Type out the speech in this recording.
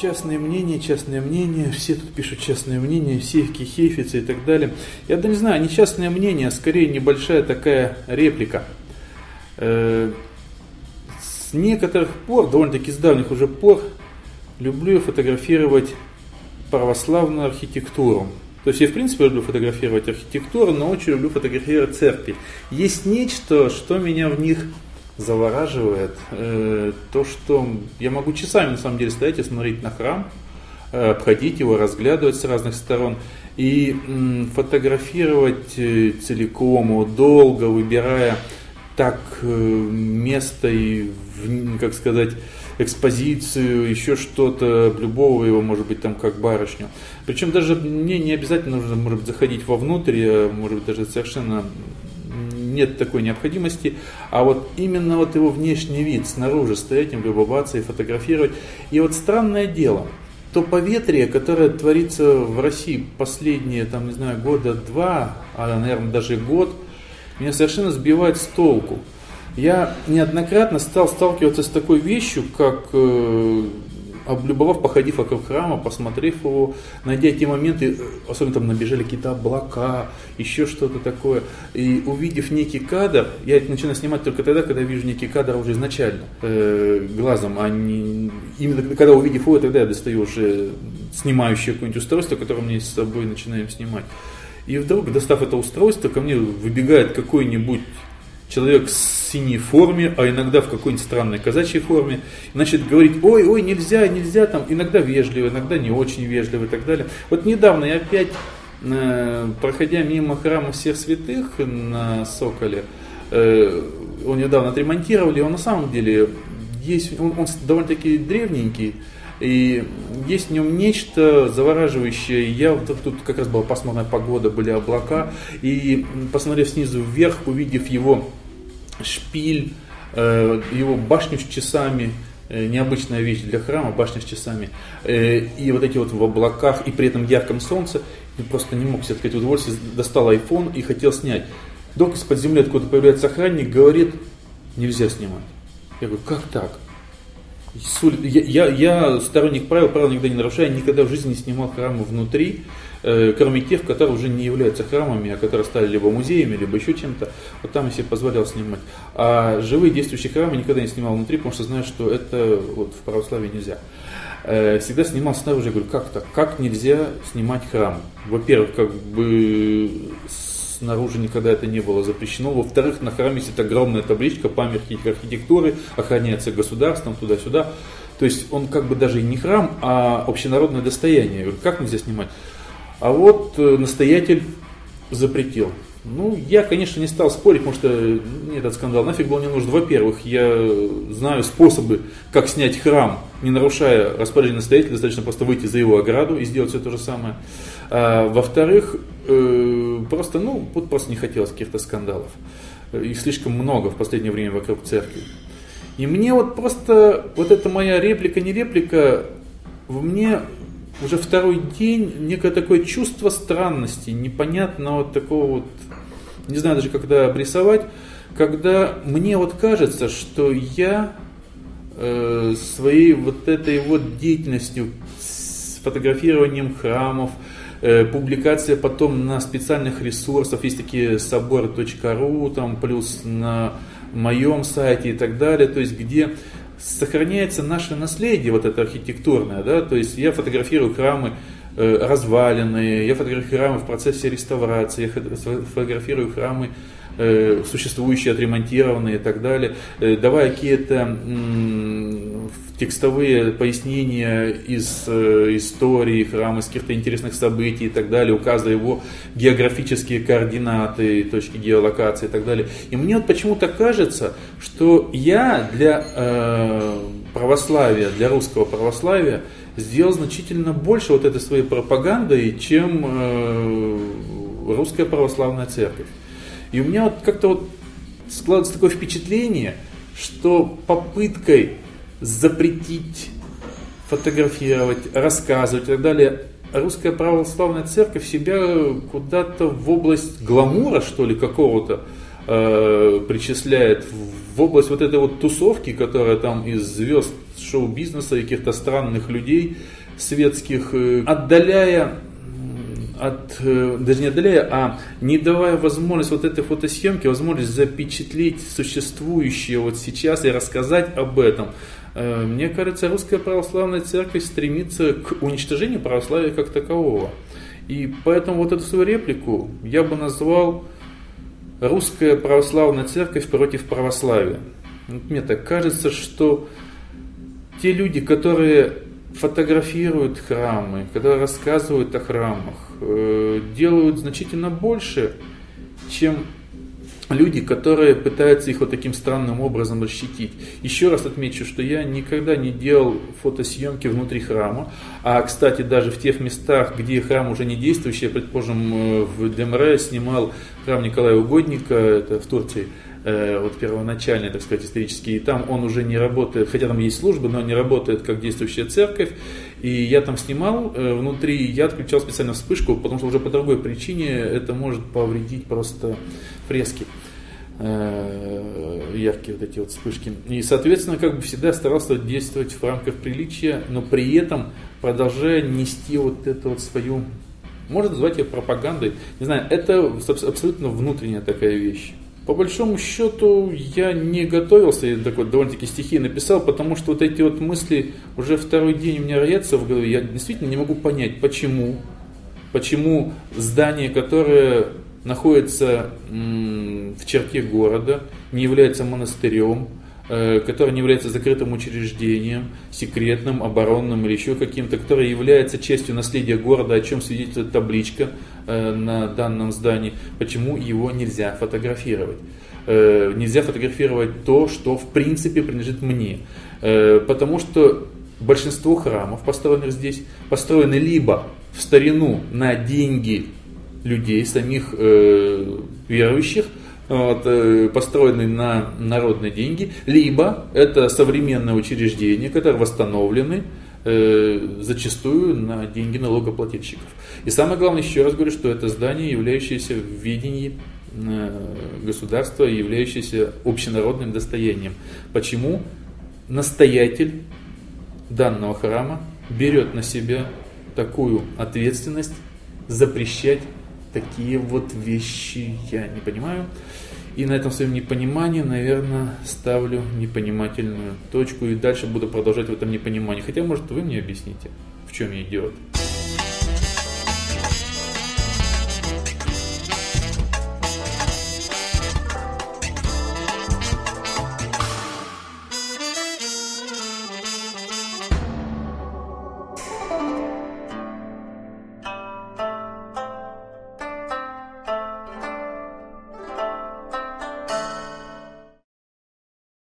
частное мнение, частное мнение, все тут пишут частное мнение, все кихефицы и так далее. Я да не знаю, не частное мнение, а скорее небольшая такая реплика. Э, с некоторых пор, довольно-таки с давних уже пор, люблю фотографировать православную архитектуру. То есть я в принципе люблю фотографировать архитектуру, но очень люблю фотографировать церкви. Есть нечто, что меня в них завораживает. Э, то, что я могу часами на самом деле стоять и смотреть на храм, э, обходить его, разглядывать с разных сторон и фотографировать э, целиком, долго выбирая так место и, как сказать, экспозицию, еще что-то, любого его, может быть, там как барышню. Причем даже мне не обязательно нужно, может быть, заходить вовнутрь, а может быть, даже совершенно нет такой необходимости, а вот именно вот его внешний вид, снаружи стоять, им любоваться и фотографировать. И вот странное дело, то поветрие, которое творится в России последние, там, не знаю, года два, а, наверное, даже год, меня совершенно сбивает с толку. Я неоднократно стал сталкиваться с такой вещью, как э, облюбовав, походив вокруг храма, посмотрев его, найдя те моменты, особенно там набежали какие-то облака, еще что-то такое, и увидев некий кадр, я начинаю снимать только тогда, когда вижу некий кадр уже изначально, э, глазом, а не... Именно когда увидев его, тогда я достаю уже снимающее какое-нибудь устройство, которое мне с собой начинаем снимать. И вдруг, достав это устройство, ко мне выбегает какой-нибудь человек в синей форме, а иногда в какой-нибудь странной казачьей форме, значит, говорить, ой, ой, нельзя, нельзя, там, иногда вежливо, иногда не очень вежливо и так далее. Вот недавно я опять, э, проходя мимо храма всех святых на Соколе, э, он недавно отремонтировали, он на самом деле есть, он, он довольно-таки древненький, и есть в нем нечто завораживающее. Я вот тут как раз была пасмурная погода, были облака. И посмотрев снизу вверх, увидев его шпиль, э, его башню с часами, э, необычная вещь для храма, башня с часами, э, и вот эти вот в облаках, и при этом ярком солнце, я просто не мог себе сказать удовольствие, достал iPhone и хотел снять. Вдруг из-под земли откуда появляется охранник, говорит, нельзя снимать. Я говорю, как так? Я, я, я сторонник правил, правил никогда не нарушаю, никогда в жизни не снимал храмы внутри, э, кроме тех, которые уже не являются храмами, а которые стали либо музеями, либо еще чем-то. Вот там я себе позволял снимать. А живые действующие храмы никогда не снимал внутри, потому что знаю, что это вот в православии нельзя. Э, всегда снимал снаружи, я говорю, как так? Как нельзя снимать храм? Во-первых, как бы снаружи никогда это не было запрещено. Во-вторых, на храме есть огромная табличка памятник архитектуры, охраняется государством, туда-сюда. То есть он как бы даже и не храм, а общенародное достояние. Как нельзя снимать? А вот э, настоятель запретил. Ну, я, конечно, не стал спорить, потому что этот скандал нафиг был не нужен. Во-первых, я знаю способы, как снять храм, не нарушая распоряжение настоятеля, достаточно просто выйти за его ограду и сделать все то же самое. А, во-вторых, э, просто, ну, вот просто не хотелось каких-то скандалов. Их слишком много в последнее время вокруг церкви. И мне вот просто, вот эта моя реплика, не реплика, в мне уже второй день некое такое чувство странности, непонятного такого вот, не знаю даже это обрисовать, когда мне вот кажется, что я э, своей вот этой вот деятельностью с фотографированием храмов, публикация потом на специальных ресурсах, есть такие соборы.ру, там плюс на моем сайте и так далее, то есть где сохраняется наше наследие, вот это архитектурное, да, то есть я фотографирую храмы э, разваленные, я фотографирую храмы в процессе реставрации, я фотографирую храмы э, существующие, отремонтированные и так далее, э, давая какие-то текстовые пояснения из э, истории храма, из каких-то интересных событий и так далее, указывая его географические координаты, точки геолокации и так далее. И мне вот почему-то кажется, что я для э, православия, для русского православия сделал значительно больше вот этой своей пропагандой, чем э, русская православная церковь. И у меня вот как-то вот складывается такое впечатление, что попыткой запретить фотографировать, рассказывать и так далее, русская православная церковь себя куда-то в область гламура, что ли, какого-то э, причисляет, в область вот этой вот тусовки, которая там из звезд шоу-бизнеса и каких-то странных людей светских, э, отдаляя от, э, даже не отдаляя, а не давая возможность вот этой фотосъемки, возможность запечатлеть существующее вот сейчас и рассказать об этом. Э, мне кажется, русская православная церковь стремится к уничтожению православия как такового. И поэтому вот эту свою реплику я бы назвал «Русская православная церковь против православия». Мне так кажется, что те люди, которые фотографируют храмы, которые рассказывают о храмах, э, делают значительно больше, чем люди, которые пытаются их вот таким странным образом защитить. Еще раз отмечу, что я никогда не делал фотосъемки внутри храма, а, кстати, даже в тех местах, где храм уже не действующий, я, предположим, э, в Демре снимал храм Николая Угодника, это в Турции, э, вот первоначальный, так сказать, исторический, и там он уже не работает, хотя там есть службы, но не работает как действующая церковь, и я там снимал э, внутри, я отключал специально вспышку, потому что уже по другой причине это может повредить просто фрески э, яркие вот эти вот вспышки. И, соответственно, как бы всегда старался действовать в рамках приличия, но при этом продолжая нести вот эту вот свою, можно назвать ее пропагандой, не знаю, это абсолютно внутренняя такая вещь. По большому счету я не готовился, я такой довольно-таки стихи написал, потому что вот эти вот мысли уже второй день у меня роятся в голове. Я действительно не могу понять, почему, почему здание, которое находится в черте города, не является монастырем, э, которое не является закрытым учреждением, секретным, оборонным или еще каким-то, которое является частью наследия города, о чем свидетельствует табличка э, на данном здании, почему его нельзя фотографировать. Э, нельзя фотографировать то, что в принципе принадлежит мне. Потому что большинство храмов, построенных здесь, построены либо в старину на деньги людей, самих верующих, вот, э, построенный на народные деньги, либо это современные учреждения, которые восстановлены э, зачастую на деньги налогоплательщиков. И самое главное, еще раз говорю, что это здание, являющееся в видении э, государства, являющееся общенародным достоянием. Почему настоятель данного храма берет на себя такую ответственность запрещать такие вот вещи я не понимаю. И на этом своем непонимании, наверное, ставлю непонимательную точку и дальше буду продолжать в этом непонимании. Хотя, может, вы мне объясните, в чем я идиот.